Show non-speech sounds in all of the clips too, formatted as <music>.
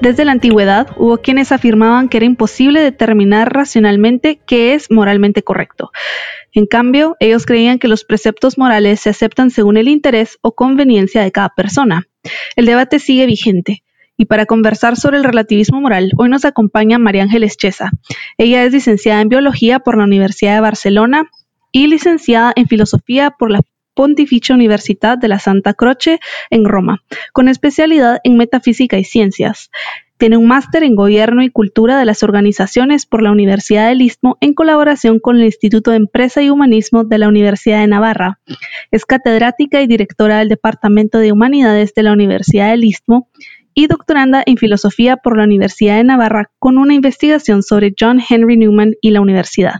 Desde la antigüedad hubo quienes afirmaban que era imposible determinar racionalmente qué es moralmente correcto. En cambio, ellos creían que los preceptos morales se aceptan según el interés o conveniencia de cada persona. El debate sigue vigente. Y para conversar sobre el relativismo moral, hoy nos acompaña María Ángeles Chesa. Ella es licenciada en Biología por la Universidad de Barcelona y licenciada en Filosofía por la Pontificia Universidad de la Santa Croce en Roma, con especialidad en Metafísica y Ciencias. Tiene un máster en Gobierno y Cultura de las Organizaciones por la Universidad del Istmo en colaboración con el Instituto de Empresa y Humanismo de la Universidad de Navarra. Es catedrática y directora del Departamento de Humanidades de la Universidad del Istmo y doctoranda en filosofía por la Universidad de Navarra con una investigación sobre John Henry Newman y la universidad.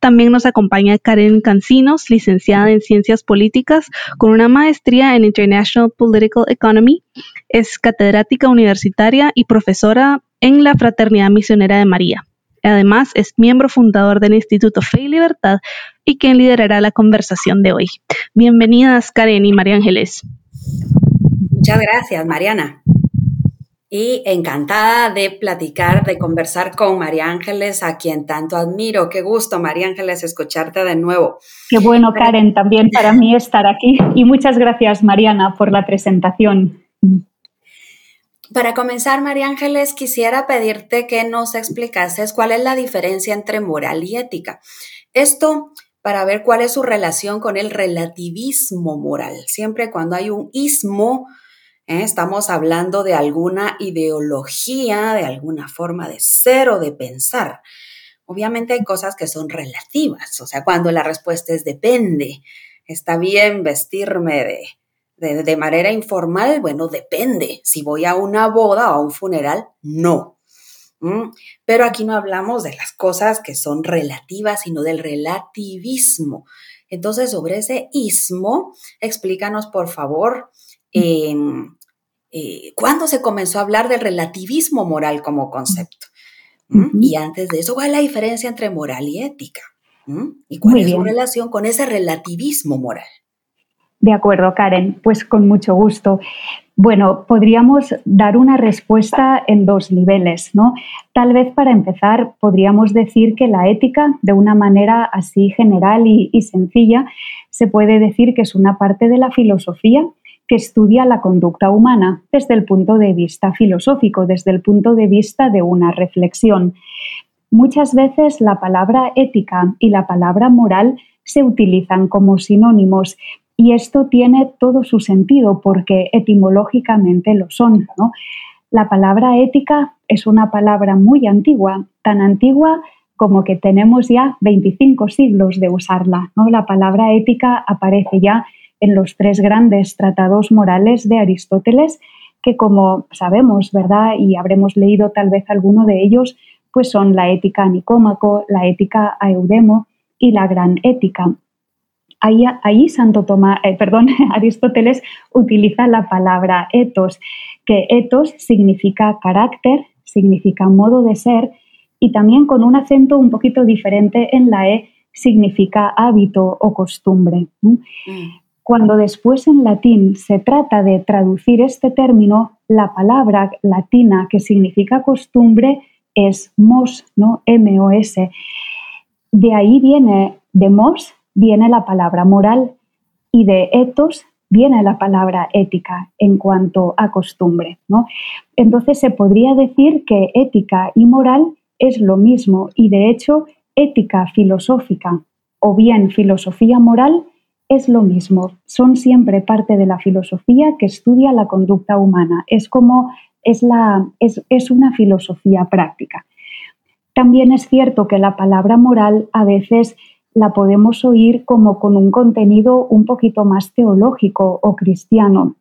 También nos acompaña Karen Cancinos, licenciada en Ciencias Políticas con una maestría en International Political Economy. Es catedrática universitaria y profesora en la Fraternidad Misionera de María. Además, es miembro fundador del Instituto Fe y Libertad y quien liderará la conversación de hoy. Bienvenidas, Karen y María Ángeles. Muchas gracias, Mariana y encantada de platicar, de conversar con María Ángeles, a quien tanto admiro. Qué gusto, María Ángeles, escucharte de nuevo. Qué bueno, Karen, también para mí <laughs> estar aquí. Y muchas gracias, Mariana, por la presentación. Para comenzar, María Ángeles, quisiera pedirte que nos explicases cuál es la diferencia entre moral y ética. Esto para ver cuál es su relación con el relativismo moral. Siempre cuando hay un ismo, ¿eh? Estamos hablando de alguna ideología, de alguna forma de ser o de pensar. Obviamente hay cosas que son relativas, o sea, cuando la respuesta es depende, está bien vestirme de, de, manera informal, bueno, depende. Si voy a una boda o a un funeral, no. Pero aquí no hablamos de las cosas que son relativas, sino del relativismo. Entonces, sobre ese ismo, explícanos, por favor, Em, eh, cuándo se comenzó a hablar del relativismo moral como concepto. ¿Mm? Y antes de eso, ¿cuál es la diferencia entre moral y ética? ¿Mm? ¿Y cuál es su relación con ese relativismo moral? De acuerdo, Karen, pues con mucho gusto. Bueno, podríamos dar una respuesta en dos niveles, ¿no? Tal vez para empezar podríamos decir que la ética, de una manera así general y sencilla, se puede decir que es una parte de la filosofía que estudia la conducta humana desde el punto de vista filosófico, desde el punto de vista de una reflexión. Muchas veces la palabra ética y la palabra moral se utilizan como sinónimos y esto tiene todo su sentido porque etimológicamente lo son. La palabra ética es una palabra muy antigua, tan antigua como que tenemos ya 25 siglos de usarla. ¿no? La palabra ética aparece ya en los tres grandes tratados morales de Aristóteles, que como sabemos, ¿verdad? Y habremos leído tal vez alguno de ellos, pues son la ética a Nicómaco, la ética a Eudemo y la gran ética. Ahí, Santo Tomás, eh, perdón, <laughs> Aristóteles utiliza la palabra etos, que etos significa carácter, significa modo de ser y también con un acento un poquito diferente en la E significa hábito o costumbre. Mm. Cuando después en latín se trata de traducir este término, la palabra latina que significa costumbre es mos, ¿no? M-O-S. De ahí viene, de mos viene la palabra moral y de etos viene la palabra ética en cuanto a costumbre, ¿no? Entonces se podría decir que ética y moral es lo mismo y de hecho ética filosófica o bien filosofía moral es lo mismo, son siempre parte de la filosofía que estudia la conducta humana, es como es, la, es, una filosofía práctica. También es cierto que la palabra moral a veces la podemos oír como con un contenido un poquito más teológico o cristiano.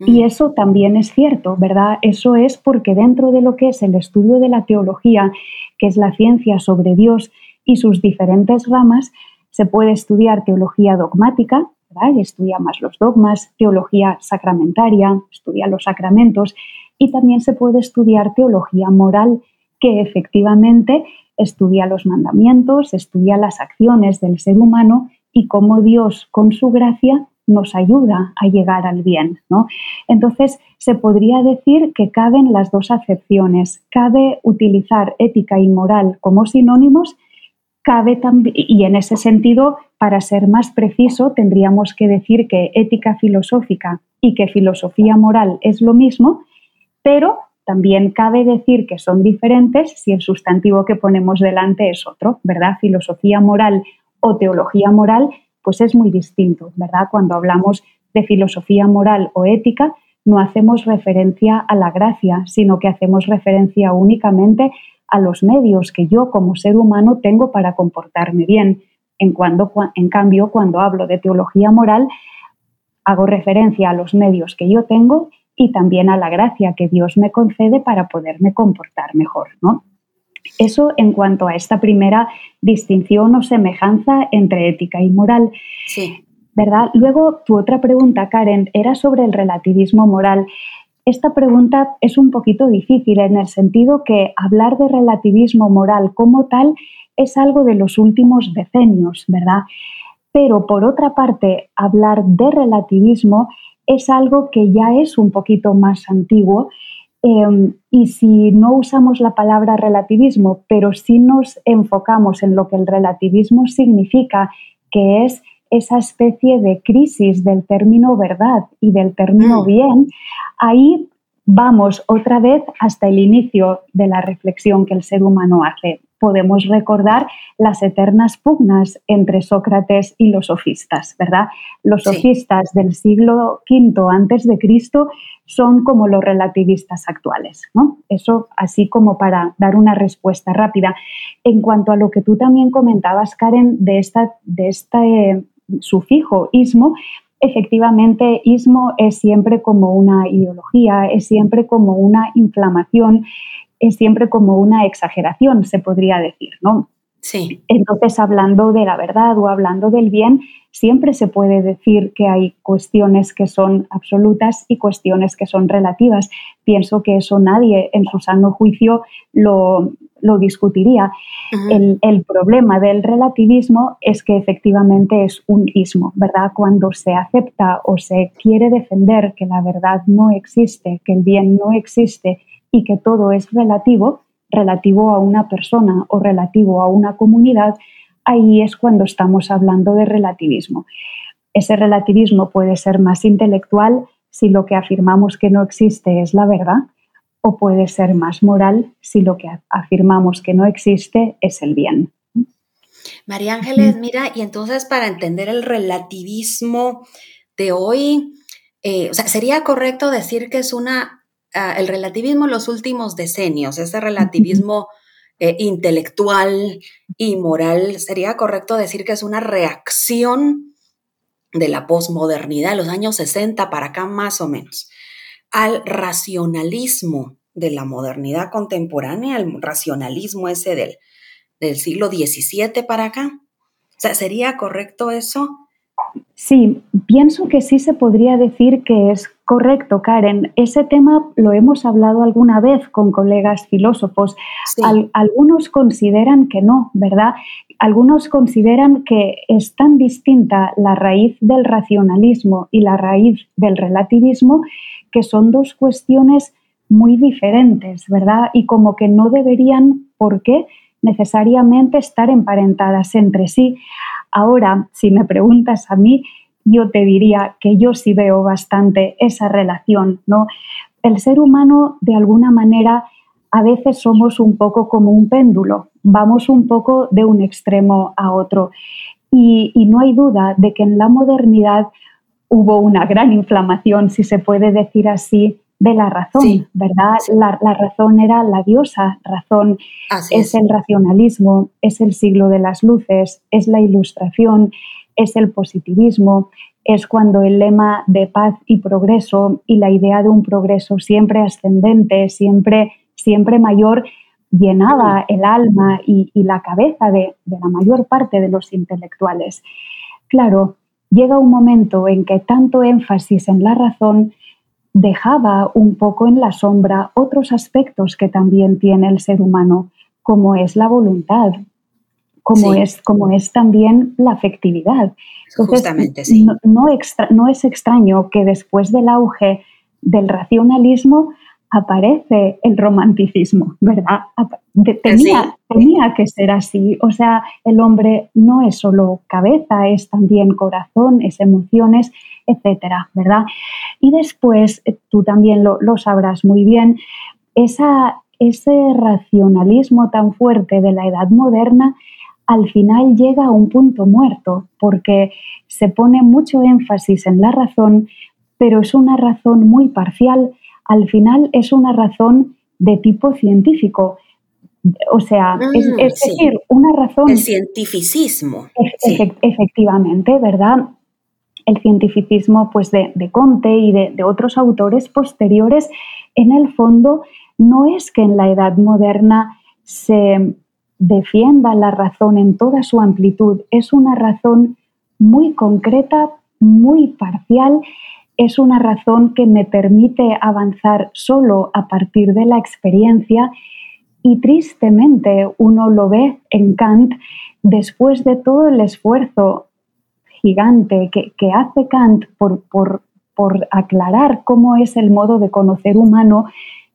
Y mm. eso también es cierto, ¿verdad? Eso es porque dentro de lo que es el estudio de la teología, que es la ciencia sobre Dios y sus diferentes ramas, se puede estudiar teología dogmática, ¿verdad? estudia más los dogmas, teología sacramentaria, estudia los sacramentos, y también se puede estudiar teología moral, que efectivamente estudia los mandamientos, estudia las acciones del ser humano y cómo Dios, con su gracia, nos ayuda a llegar al bien. ¿no? Entonces, se podría decir que caben las dos acepciones. Cabe utilizar ética y moral como sinónimos, cabe también, y en ese sentido, para ser más preciso, tendríamos que decir que ética filosófica y que filosofía moral es lo mismo, pero también cabe decir que son diferentes si el sustantivo que ponemos delante es otro, ¿verdad? Filosofía moral o teología moral pues es muy distinto, ¿verdad? Cuando hablamos de filosofía moral o ética, no hacemos referencia a la gracia, sino que hacemos referencia únicamente a los medios que yo como ser humano tengo para comportarme bien. En, cuando, en cambio, cuando hablo de teología moral, hago referencia a los medios que yo tengo y también a la gracia que Dios me concede para poderme comportar mejor, ¿no? Eso en cuanto a esta primera distinción o semejanza entre ética y moral. Sí. ¿Verdad? Luego, tu otra pregunta, Karen, era sobre el relativismo moral. Esta pregunta es un poquito difícil en el sentido que hablar de relativismo moral como tal es algo de los últimos decenios, ¿verdad? Pero por otra parte, hablar de relativismo es algo que ya es un poquito más antiguo Em, y si no usamos la palabra relativismo, pero sí nos enfocamos en lo que el relativismo significa, que es esa especie de crisis del término verdad y del término mm. bien, ahí vamos otra vez hasta el inicio de la reflexión que el ser humano hace podemos recordar las eternas pugnas entre Sócrates y los sofistas, ¿verdad? Los sofistas del siglo V antes de Cristo son como los relativistas actuales, ¿no? Eso así como para dar una respuesta rápida. En cuanto a lo que tú también comentabas, Karen, de, esta, de este sufijo ismo, efectivamente, ismo es siempre como una ideología, es siempre como una inflamación es siempre como una exageración, se podría decir, ¿no? Sí. Entonces, hablando de la verdad o hablando del bien, siempre se puede decir que hay cuestiones que son absolutas y cuestiones que son relativas. Pienso que eso nadie en su sano juicio lo, discutiría. el, el, problema del relativismo es que efectivamente es un ismo, ¿verdad? Cuando se acepta o se quiere defender que la verdad no existe, que el bien no existe y que todo es relativo, relativo a una persona o relativo a una comunidad, ahí es cuando estamos hablando de relativismo. Ese relativismo puede ser más intelectual si lo que afirmamos que no existe es la verdad, o puede ser más moral si lo que afirmamos que no existe es el bien. María Ángeles, mira, y entonces para entender el relativismo de hoy, eh, o sea, sería correcto decir que es una el relativismo en los últimos decenios, ese relativismo eh, intelectual y moral, sería correcto decir que es una reacción de la posmodernidad de los años 60 para acá más o menos, al racionalismo de la modernidad contemporánea, al racionalismo ese del, del siglo XVII para acá. O sea, ¿sería correcto eso? Sí, pienso que sí se podría decir que es correcto, Karen. Ese tema lo hemos hablado alguna vez con colegas filósofos. algunos consideran que no, ¿verdad? Algunos consideran que es tan distinta la raíz del racionalismo y la raíz del relativismo que son dos cuestiones muy diferentes, ¿verdad? Y como que no deberían, ¿por qué? necesariamente estar emparentadas entre sí. Ahora, si me preguntas a mí, yo te diría que yo sí veo bastante esa relación, ¿no? El ser humano, de alguna manera, a veces somos un poco como un péndulo, vamos un poco de un extremo a otro. Y, y no hay duda de que en la modernidad hubo una gran inflamación, si se puede decir así, de la razón, ¿verdad? La, razón era la diosa, razón. Es, el racionalismo, es el siglo de las luces, es la ilustración, es el positivismo, es cuando el lema de paz y progreso y la idea de un progreso siempre ascendente, siempre, siempre mayor, llenaba el alma y, la cabeza de, de la mayor parte de los intelectuales. Claro, llega un momento en que tanto énfasis en la razón dejaba un poco en la sombra otros aspectos que también tiene el ser humano, como es la voluntad, como, es, como es también la afectividad. Justamente, sí. No, no, es extraño que después del auge del racionalismo aparece el romanticismo, ¿verdad? Tenía, tenía, que ser así. O sea, el hombre no es solo cabeza, es también corazón, es emociones, etcétera, ¿verdad? Y después, eh, tú también lo, lo sabrás muy bien, esa, ese racionalismo tan fuerte de la edad moderna al final llega a un punto muerto, porque se pone mucho énfasis en la razón, pero es una razón muy parcial al final es una razón de tipo científico. O sea, es, mm, decir, una razón... El cientificismo. efectivamente, ¿verdad? El cientificismo pues, de, Conte y de, de otros autores posteriores, en el fondo, no es que en la edad moderna se defienda la razón en toda su amplitud, es una razón muy concreta, muy parcial es una razón que me permite avanzar solo a partir de la experiencia y tristemente uno lo ve en Kant después de todo el esfuerzo gigante que, hace Kant por, por, por aclarar cómo es el modo de conocer humano,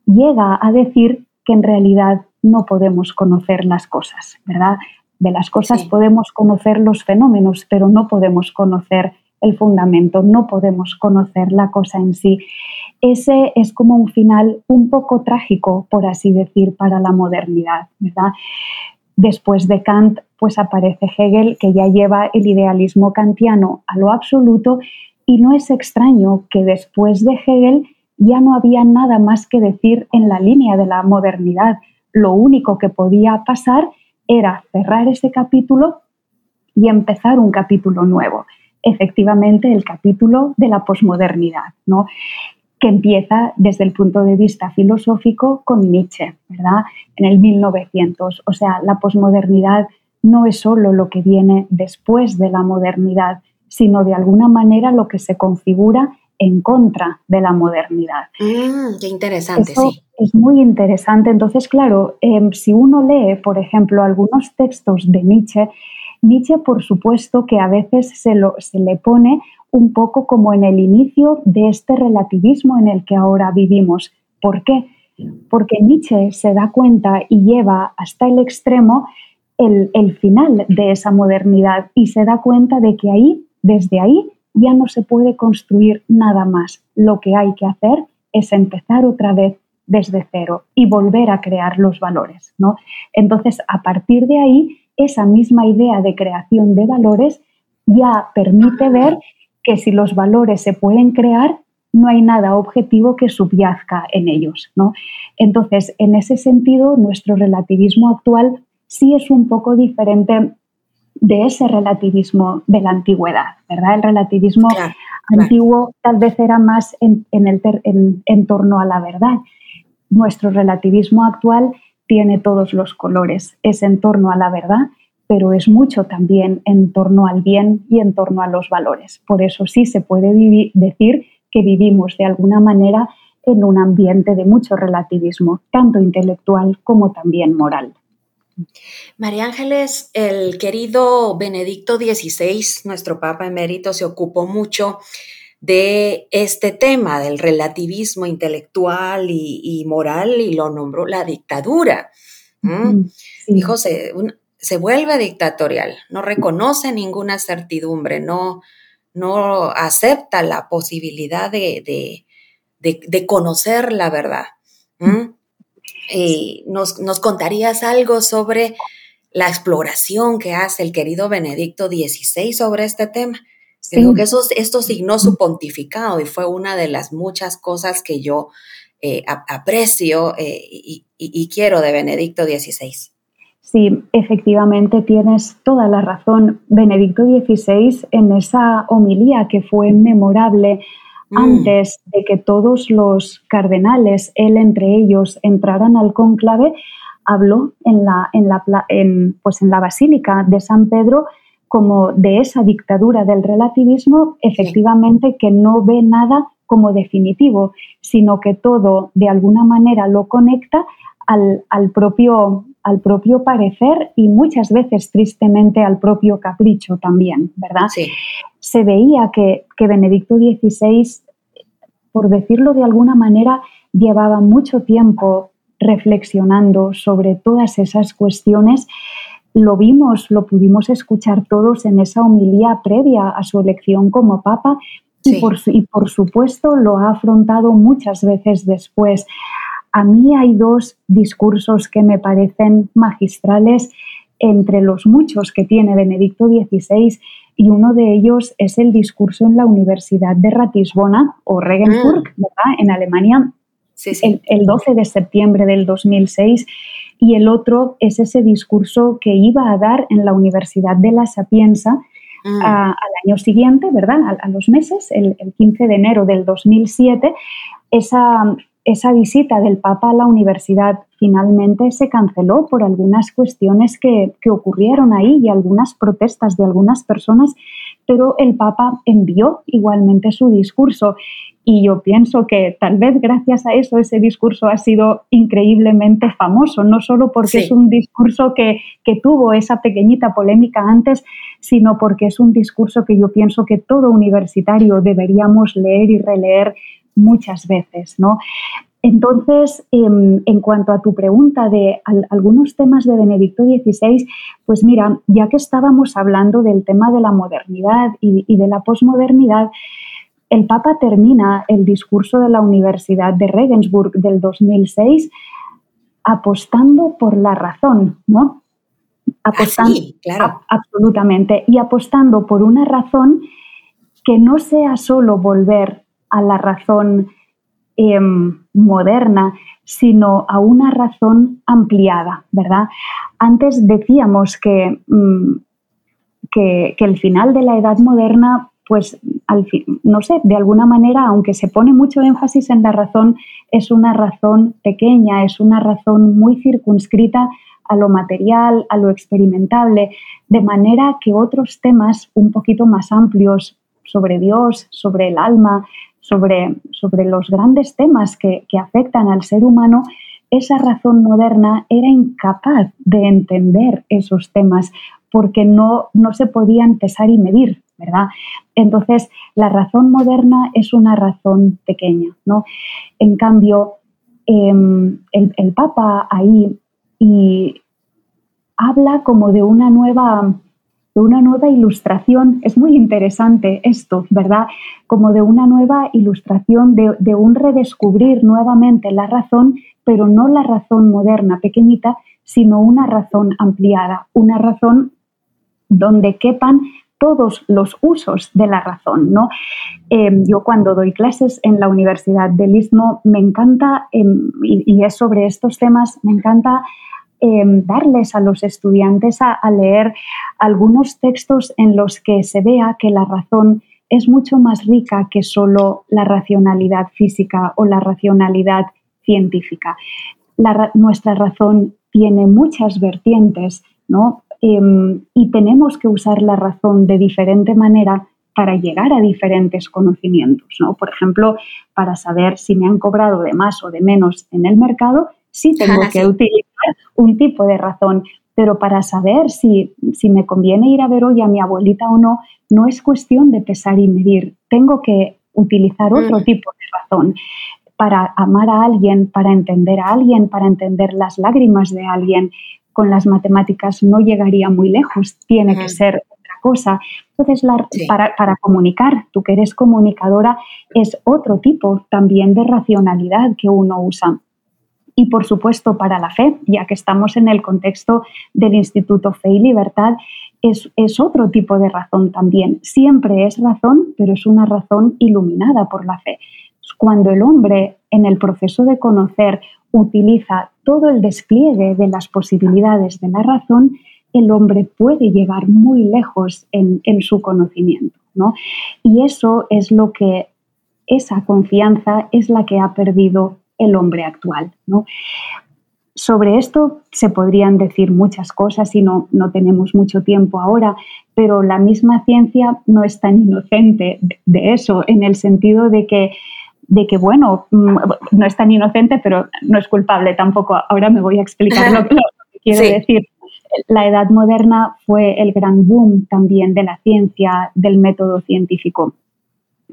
llega a decir que en realidad no podemos conocer las cosas, ¿verdad? De las cosas podemos conocer los fenómenos, pero no podemos conocer el fundamento, no podemos conocer la cosa en sí. Ese es como un final un poco trágico, por así decir, para la modernidad, ¿verdad? Después de Kant, pues aparece Hegel, que ya lleva el idealismo kantiano a lo absoluto, y no es extraño que después de Hegel ya no había nada más que decir en la línea de la modernidad. Lo único que podía pasar era cerrar ese capítulo y empezar un capítulo nuevo efectivamente el capítulo de la posmodernidad, ¿no? que empieza desde el punto de vista filosófico con Nietzsche, ¿verdad? En el 1900. O sea, la posmodernidad no es solo lo que viene después de la modernidad, sino de alguna manera lo que se configura en contra de la modernidad. Mm, qué interesante, sí. Es muy interesante. Entonces, claro, em, si uno lee, por ejemplo, algunos textos de Nietzsche, Nietzsche, por supuesto, que a veces se, le pone un poco como en el inicio de este relativismo en el que ahora vivimos. ¿Por qué? Porque Nietzsche se da cuenta y lleva hasta el extremo el, el final de esa modernidad y se da cuenta de que ahí, desde ahí, ya no se puede construir nada más. Lo que hay que hacer es empezar otra vez desde cero y volver a crear los valores. ¿no? Entonces, a partir de ahí, esa misma idea de creación de valores ya permite ver que si los valores se pueden crear, no hay nada objetivo que subyazca en ellos. ¿no? Entonces, en ese sentido, nuestro relativismo actual sí es un poco diferente de ese relativismo de la antigüedad, ¿verdad? El relativismo antiguo tal vez era más en, el en torno a la verdad. Nuestro relativismo actual tiene todos los colores, es en torno a la verdad, pero es mucho también en torno al bien y en torno a los valores. Por eso sí se puede decir que vivimos de alguna manera en un ambiente de mucho relativismo, tanto intelectual como también moral. María Ángeles, el querido Benedicto XVI, nuestro Papa emérito, se ocupó mucho de este tema del relativismo intelectual y, moral y lo nombró la dictadura. Dijo, se, vuelve dictatorial, no reconoce ninguna certidumbre, no, no acepta la posibilidad de, conocer la verdad. Y nos, nos, contarías algo sobre la exploración que hace el querido Benedicto XVI sobre este tema? Creo que eso, esto signó su pontificado y fue una de las muchas cosas que yo eh, aprecio eh, y, quiero de Benedicto XVI. Sí, efectivamente tienes toda la razón. Benedicto XVI en esa homilía que fue memorable mm. antes de que todos los cardenales, él entre ellos, entraran al cónclave, habló en la, en la, pues en la Basílica de San Pedro como de esa dictadura del relativismo, efectivamente que no ve nada como definitivo, sino que todo de alguna manera lo conecta al, al, propio, al propio parecer y muchas veces tristemente al propio capricho también, ¿verdad? Sí. Se veía que, que Benedicto XVI, por decirlo de alguna manera, llevaba mucho tiempo reflexionando sobre todas esas cuestiones. Lo vimos, lo pudimos escuchar todos en esa homilía previa a su elección como papa y, por, y por supuesto lo ha afrontado muchas veces después. A mí hay dos discursos que me parecen magistrales entre los muchos que tiene Benedicto XVI y uno de ellos es el discurso en la Universidad de Ratisbona o Regensburg, mm. en Alemania, El, 12 de septiembre del 2006 y el otro es ese discurso que iba a dar en la Universidad de La Sapienza mm. al año siguiente, ¿verdad? A, los meses, el, el, 15 de enero del 2007. Esa, esa visita del Papa a la universidad finalmente se canceló por algunas cuestiones que, ocurrieron ahí y algunas protestas de algunas personas, pero el Papa envió igualmente su discurso y yo pienso que tal vez gracias a eso ese discurso ha sido increíblemente famoso, no solo porque es un discurso que, que, tuvo esa pequeñita polémica antes, sino porque es un discurso que yo pienso que todo universitario deberíamos leer y releer muchas veces, ¿no? Entonces, em, en cuanto a tu pregunta de algunos temas de Benedicto XVI, pues mira, ya que estábamos hablando del tema de la modernidad y, de la posmodernidad, el Papa termina el discurso de la Universidad de Regensburg del 2006 apostando por la razón, ¿no? Ah, apostando, claro. absolutamente, y apostando por una razón que no sea solo volver a la razón em, moderna, sino a una razón ampliada, ¿verdad? Antes decíamos que, mm, que, el final de la edad moderna, pues, al no sé, de alguna manera, aunque se pone mucho énfasis en la razón, es una razón pequeña, es una razón muy circunscrita a lo material, a lo experimentable, de manera que otros temas un poquito más amplios sobre Dios, sobre el alma, sobre, sobre los grandes temas que, afectan al ser humano, esa razón moderna era incapaz de entender esos temas porque no, no se podían pesar y medir, ¿verdad? Entonces, la razón moderna es una razón pequeña, ¿no? En cambio, em, el, el, Papa ahí y habla como de una nueva una nueva ilustración. Es muy interesante esto, ¿verdad? Como de una nueva ilustración, de, un redescubrir nuevamente la razón, pero no la razón moderna, pequeñita, sino una razón ampliada, una razón donde quepan todos los usos de la razón. ¿no? Em, yo cuando doy clases en la Universidad del Istmo me encanta, em, y, es sobre estos temas, me encanta Em, darles a los estudiantes a, leer algunos textos en los que se vea que la razón es mucho más rica que solo la racionalidad física o la racionalidad científica. nuestra razón tiene muchas vertientes, ¿no? Em, y tenemos que usar la razón de diferente manera para llegar a diferentes conocimientos, ¿no? Por ejemplo, para saber si me han cobrado de más o de menos en el mercado, sí tengo que utilizar un tipo de razón, pero para saber si, si me conviene ir a ver hoy a mi abuelita o no, no es cuestión de pesar y medir. Tengo que utilizar otro mm. tipo de razón para amar a alguien, para entender a alguien, para entender las lágrimas de alguien. Con las matemáticas no llegaría muy lejos, tiene que ser otra cosa. Entonces, para, para, comunicar, tú que eres comunicadora, es otro tipo también de racionalidad que uno usa y por supuesto para la fe, ya que estamos en el contexto del Instituto Fe y Libertad, es, es, otro tipo de razón también. Siempre es razón, pero es una razón iluminada por la fe. Cuando el hombre en el proceso de conocer utiliza todo el despliegue de las posibilidades de la razón, el hombre puede llegar muy lejos en, en su conocimiento. ¿no? Y eso es lo que, esa confianza es la que ha perdido el hombre actual. ¿no? Sobre esto se podrían decir muchas cosas y no, no tenemos mucho tiempo ahora, pero la misma ciencia no es tan inocente de eso, en el sentido de que, de que, bueno, mm, no es tan inocente, pero no es culpable tampoco. Ahora me voy a explicar lo, que <laughs> quiero decir. La edad moderna fue el gran boom también de la ciencia, del método científico.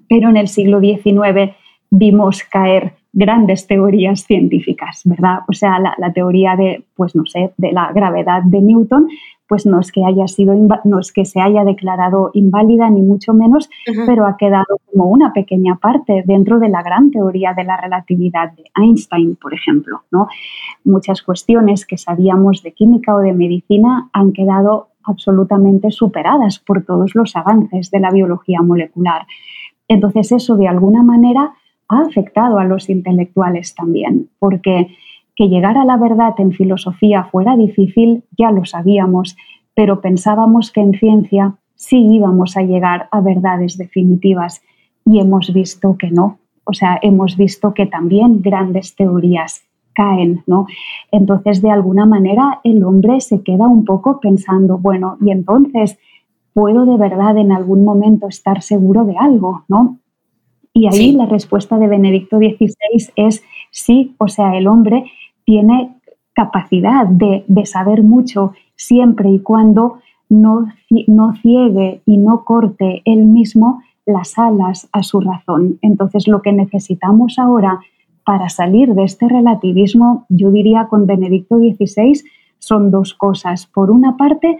Pero en el siglo XIX vimos caer grandes teorías científicas, ¿verdad? O sea, la, teoría de, pues no sé, de la gravedad de Newton, pues no es que haya sido, no es que se haya declarado inválida ni mucho menos, pero ha quedado como una pequeña parte dentro de la gran teoría de la relatividad de Einstein, por ejemplo, ¿no? Muchas cuestiones que sabíamos de química o de medicina han quedado absolutamente superadas por todos los avances de la biología molecular. Entonces eso de alguna manera ha afectado a los intelectuales también, porque que llegar a la verdad en filosofía fuera difícil, ya lo sabíamos, pero pensábamos que en ciencia sí íbamos a llegar a verdades definitivas y hemos visto que no. O sea, hemos visto que también grandes teorías caen, ¿no? Entonces, de alguna manera, el hombre se queda un poco pensando, bueno, y entonces, ¿puedo de verdad en algún momento estar seguro de algo, ¿no? Y ahí la respuesta de Benedicto XVI es sí, o sea, el hombre tiene capacidad de, saber mucho siempre y cuando no, no ciegue y no corte él mismo las alas a su razón. Entonces, lo que necesitamos ahora para salir de este relativismo, yo diría con Benedicto XVI, son dos cosas. Por una parte,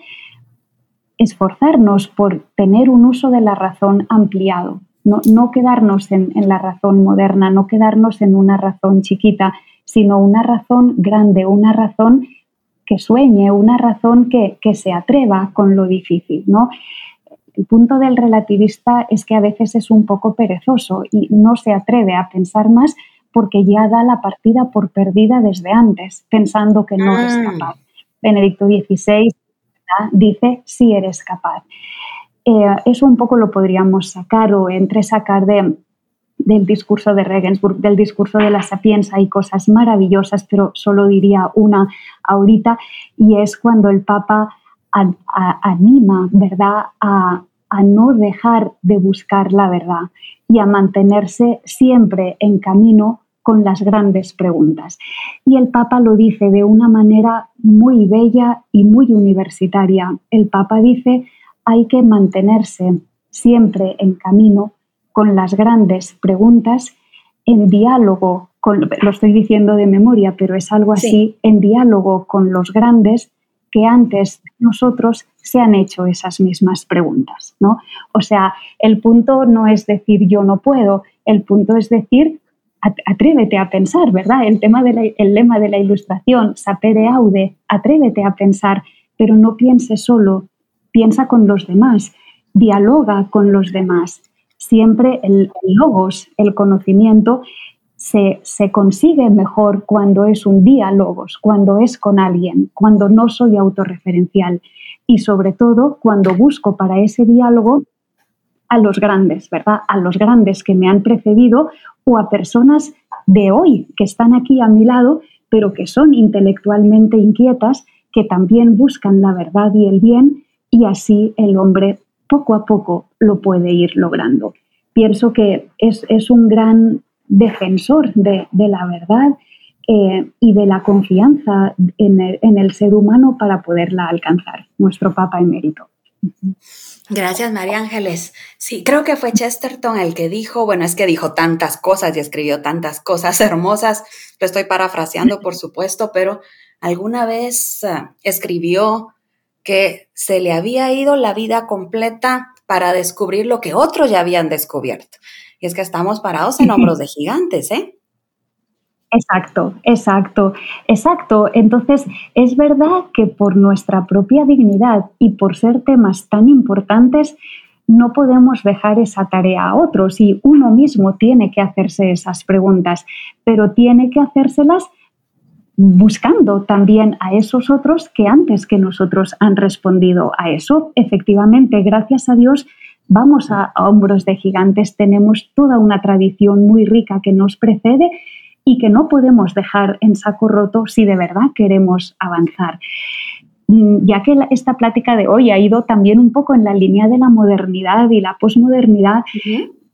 esforzarnos por tener un uso de la razón ampliado, no, quedarnos en, la razón moderna, no quedarnos en una razón chiquita, sino una razón grande, una razón que sueñe, una razón que, se atreva con lo difícil, ¿no? El punto del relativista es que a veces es un poco perezoso y no se atreve a pensar más porque ya da la partida por perdida desde antes, pensando que no es ah. capaz. Benedicto XVI dice, sí eres capaz. Eh, eso un poco lo podríamos sacar o entre sacar de, del discurso de Regensburg, del discurso de la sapienza, hay cosas maravillosas, pero solo diría una ahorita, y es cuando el Papa anima, ¿verdad?, a, a no dejar de buscar la verdad y a mantenerse siempre en camino con las grandes preguntas. Y el Papa lo dice de una manera muy bella y muy universitaria. El Papa dice, hay que mantenerse siempre en camino con las grandes preguntas, en diálogo, con, lo estoy diciendo de memoria, pero es algo así, en diálogo con los grandes que antes nosotros se han hecho esas mismas preguntas, ¿no? O sea, el punto no es decir yo no puedo, el punto es decir atrévete a pensar, ¿verdad? El tema del lema de la ilustración, sapere aude, atrévete a pensar, pero no piense solo, piensa con los demás, dialoga con los demás. Siempre el, logos, el conocimiento, se, se, consigue mejor cuando es un diálogos, cuando es con alguien, cuando no soy autorreferencial y sobre todo cuando busco para ese diálogo a los grandes, ¿verdad? A los grandes que me han precedido o a personas de hoy que están aquí a mi lado, pero que son intelectualmente inquietas, que también buscan la verdad y el bien y así el hombre poco a poco lo puede ir logrando. Pienso que es, un gran defensor de, la verdad eh, y de la confianza en el, ser humano para poderla alcanzar, nuestro Papa emérito. Gracias, María Ángeles. Sí, creo que fue Chesterton el que dijo, bueno, es que dijo tantas cosas y escribió tantas cosas <laughs> hermosas, lo estoy parafraseando, por supuesto, pero alguna vez ah, escribió que se le había ido la vida completa para descubrir lo que otros ya habían descubierto. Y es que estamos parados en hombros de gigantes, ¿eh? Exacto, exacto, exacto. Entonces, es verdad que por nuestra propia dignidad y por ser temas tan importantes, no podemos dejar esa tarea a otros y uno mismo tiene que hacerse esas preguntas, pero tiene que hacérselas buscando también a esos otros que antes que nosotros han respondido a eso. Efectivamente, gracias a Dios, vamos a, hombros de gigantes, tenemos toda una tradición muy rica que nos precede y que no podemos dejar en saco roto si de verdad queremos avanzar. Mm, ya que esta plática de hoy ha ido también un poco en la línea de la modernidad y la posmodernidad,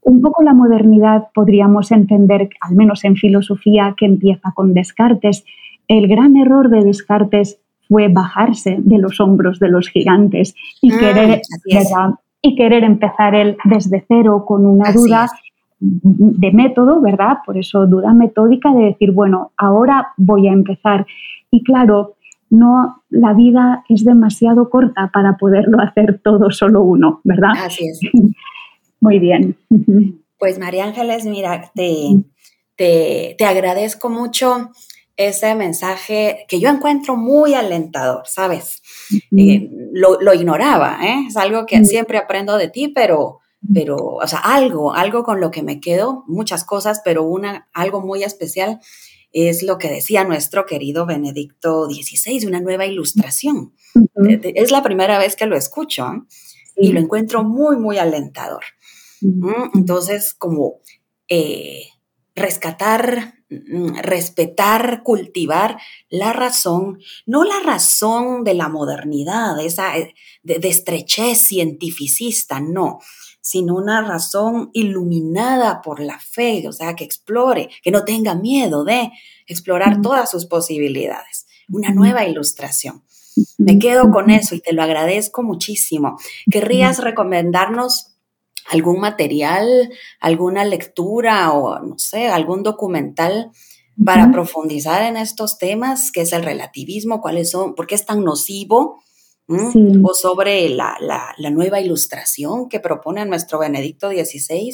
un poco la modernidad podríamos entender, al menos en filosofía, que empieza con Descartes. El gran error de Descartes fue bajarse de los hombros de los gigantes y, ah, querer, y querer empezar él desde cero con una duda de método, ¿verdad? Por eso duda metódica de decir, bueno, ahora voy a empezar. Y claro, no, la vida es demasiado corta para poderlo hacer todo solo uno, ¿verdad? Así es. <laughs> Muy bien. Pues María Ángeles, mira, te, te, agradezco mucho ese mensaje que yo encuentro muy alentador, ¿sabes? Eh, lo, ignoraba, ¿eh? Es algo que siempre aprendo de ti, pero, pero, o sea, algo, algo con lo que me quedo, muchas cosas, pero una, algo muy especial es lo que decía nuestro querido Benedicto XVI, una nueva ilustración. Es la primera vez que lo escucho ¿eh? y lo encuentro muy, muy alentador. Entonces, como eh, rescatar, mm, respetar, cultivar la razón, no la razón de la modernidad, esa eh, de, de estrechez cientificista, no, sino una razón iluminada por la fe, o sea, que explore, que no tenga miedo de explorar todas sus posibilidades. Una nueva ilustración. Me quedo con eso y te lo agradezco muchísimo. ¿Querrías recomendarnos algún material, alguna lectura o, no sé, algún documental para profundizar en estos temas, qué es el relativismo, cuáles son, por qué es tan nocivo o sobre la, nueva ilustración que propone nuestro Benedicto XVI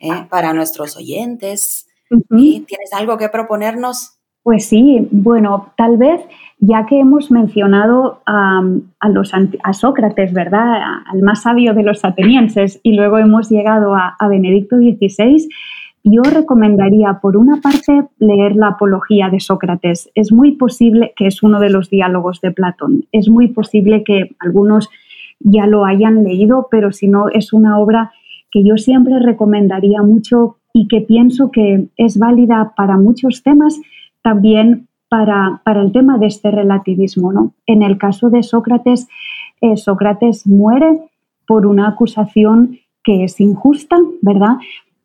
eh, ah. para nuestros oyentes. ¿Tienes algo que proponernos? Pues sí, bueno, tal vez ya que hemos mencionado a, los, a Sócrates, ¿verdad? Al más sabio de los atenienses, y luego hemos llegado a, a Benedicto XVI, yo recomendaría, por una parte, leer la Apología de Sócrates. Es muy posible que es uno de los diálogos de Platón. Es muy posible que algunos ya lo hayan leído, pero si no, es una obra que yo siempre recomendaría mucho y que pienso que es válida para muchos temas, también para, para el tema de este relativismo. ¿no? En el caso de Sócrates, eh, Sócrates muere por una acusación que es injusta, ¿verdad?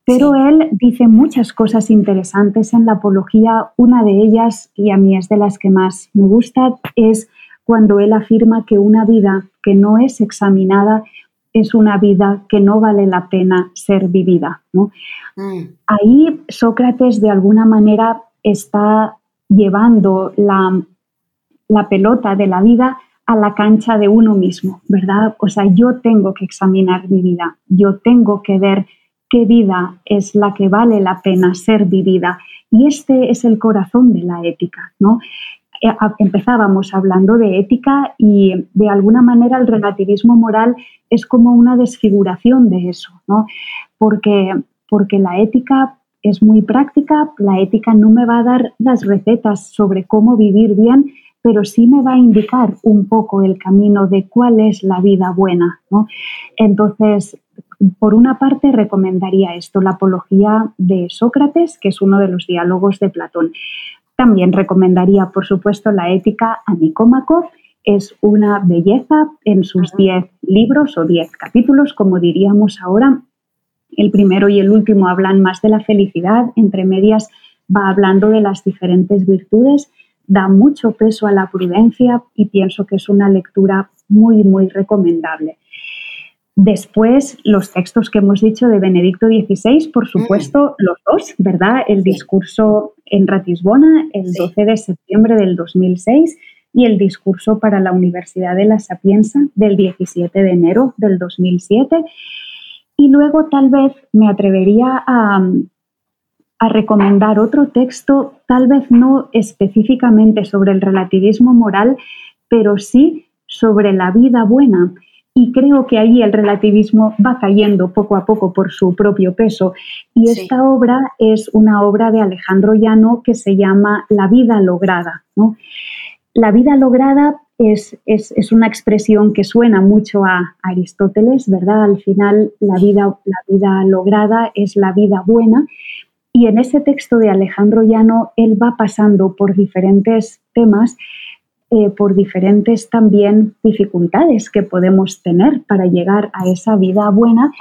Pero él dice muchas cosas interesantes en la apología. Una de ellas, y a mí es de las que más me gusta, es cuando él afirma que una vida que no es examinada es una vida que no vale la pena ser vivida. Mm. Ahí Sócrates de alguna manera está llevando la, la pelota de la vida a la cancha de uno mismo, ¿verdad? O sea, yo tengo que examinar mi vida, yo tengo que ver qué vida es la que vale la pena ser vivida. Y este es el corazón de la ética, ¿no? Eh, empezábamos hablando de ética y de alguna manera el relativismo moral es como una desfiguración de eso, ¿no? Porque, porque la ética es muy práctica, la ética no me va a dar las recetas sobre cómo vivir bien, pero sí me va a indicar un poco el camino de cuál es la vida buena. ¿no? Entonces, por una parte, recomendaría esto, la apología de Sócrates, que es uno de los diálogos de Platón. También recomendaría, por supuesto, la ética a Nicómaco. Es una belleza en sus diez libros o diez capítulos, como diríamos ahora. El primero y el último hablan más de la felicidad, entre medias va hablando de las diferentes virtudes, da mucho peso a la prudencia y pienso que es una lectura muy, muy recomendable. Después, los textos que hemos dicho de Benedicto XVI, por supuesto, los dos, ¿verdad? El discurso en Ratisbona, el 12 de septiembre del 2006, y el discurso para la Universidad de La Sapienza del 17 de enero del 2007. Y luego tal vez me atrevería a, a recomendar otro texto, tal vez no específicamente sobre el relativismo moral, pero sí sobre la vida buena y creo que ahí el relativismo va cayendo poco a poco por su propio peso. Y esta obra es una obra de Alejandro Llano que se llama La vida lograda. La vida lograda es, es, una expresión que suena mucho a Aristóteles, ¿verdad? Al final la vida, la vida lograda es la vida buena. Y en ese texto de Alejandro Llano, él va pasando por diferentes temas, eh, por diferentes también dificultades que podemos tener para llegar a esa vida buena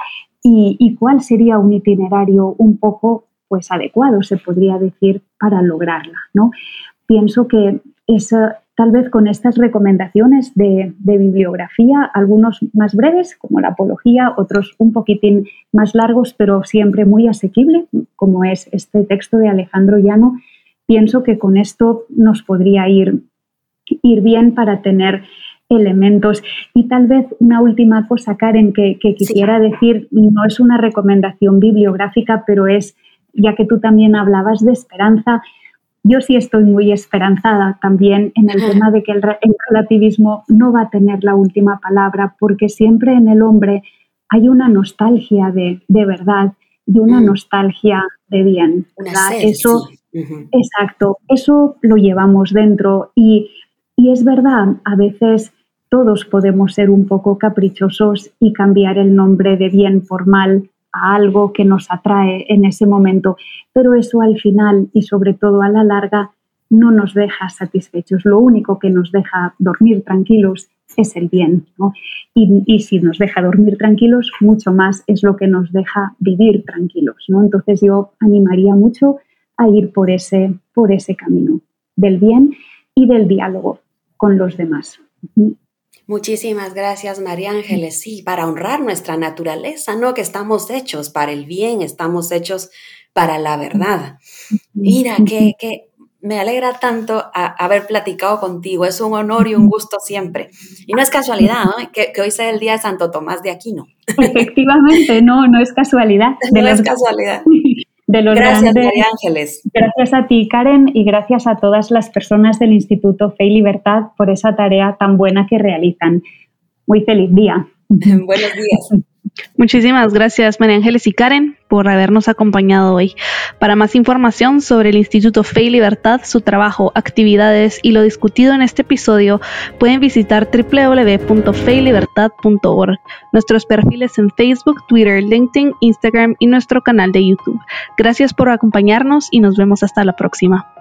y, y cuál sería un itinerario un poco pues adecuado, se podría decir, para lograrla. ¿no? Pienso que esa, tal vez con estas recomendaciones de, bibliografía, algunos más breves, como la apología, otros un poquitín más largos, pero siempre muy asequible, como es este texto de Alejandro Llano, pienso que con esto nos podría ir, ir bien para tener elementos. Y tal vez una última cosa, Karen, que, quisiera decir, no es una recomendación bibliográfica, pero es, ya que tú también hablabas de esperanza, yo sí estoy muy esperanzada también en el tema de que el, relativismo no va a tener la última palabra, porque siempre en el hombre hay una nostalgia de, verdad y una mm. nostalgia de bien. eso, exacto, eso lo llevamos dentro y, y es verdad, a veces todos podemos ser un poco caprichosos y cambiar el nombre de bien por mal a algo que nos atrae en ese momento, pero eso al final y sobre todo a la larga no nos deja satisfechos. Lo único que nos deja dormir tranquilos es el bien. Y, si nos deja dormir tranquilos, mucho más es lo que nos deja vivir tranquilos. ¿no? Entonces yo animaría mucho a ir por ese, por ese camino del bien y del diálogo con los demás. Muchísimas gracias, María Ángeles. Sí, para honrar nuestra naturaleza, ¿no? Que estamos hechos para el bien, estamos hechos para la verdad. Mira, que, que me alegra tanto haber platicado contigo. Es un honor y un gusto siempre. Y no es casualidad que, hoy sea el día de Santo Tomás de Aquino. Efectivamente, no, no es casualidad. <laughs> no es casualidad. <laughs> gracias, María Ángeles. Gracias a ti, Karen, y gracias a todas las personas del Instituto Fe y Libertad por esa tarea tan buena que realizan. Muy feliz día. <laughs> Buenos días. Muchísimas gracias María Ángeles y Karen por habernos acompañado hoy. Para más información sobre el Instituto Fe y Libertad, su trabajo, actividades y lo discutido en este episodio, pueden visitar www.feylibertad.org, nuestros perfiles en Facebook, Twitter, LinkedIn, Instagram y nuestro canal de YouTube. Gracias por acompañarnos y nos vemos hasta la próxima.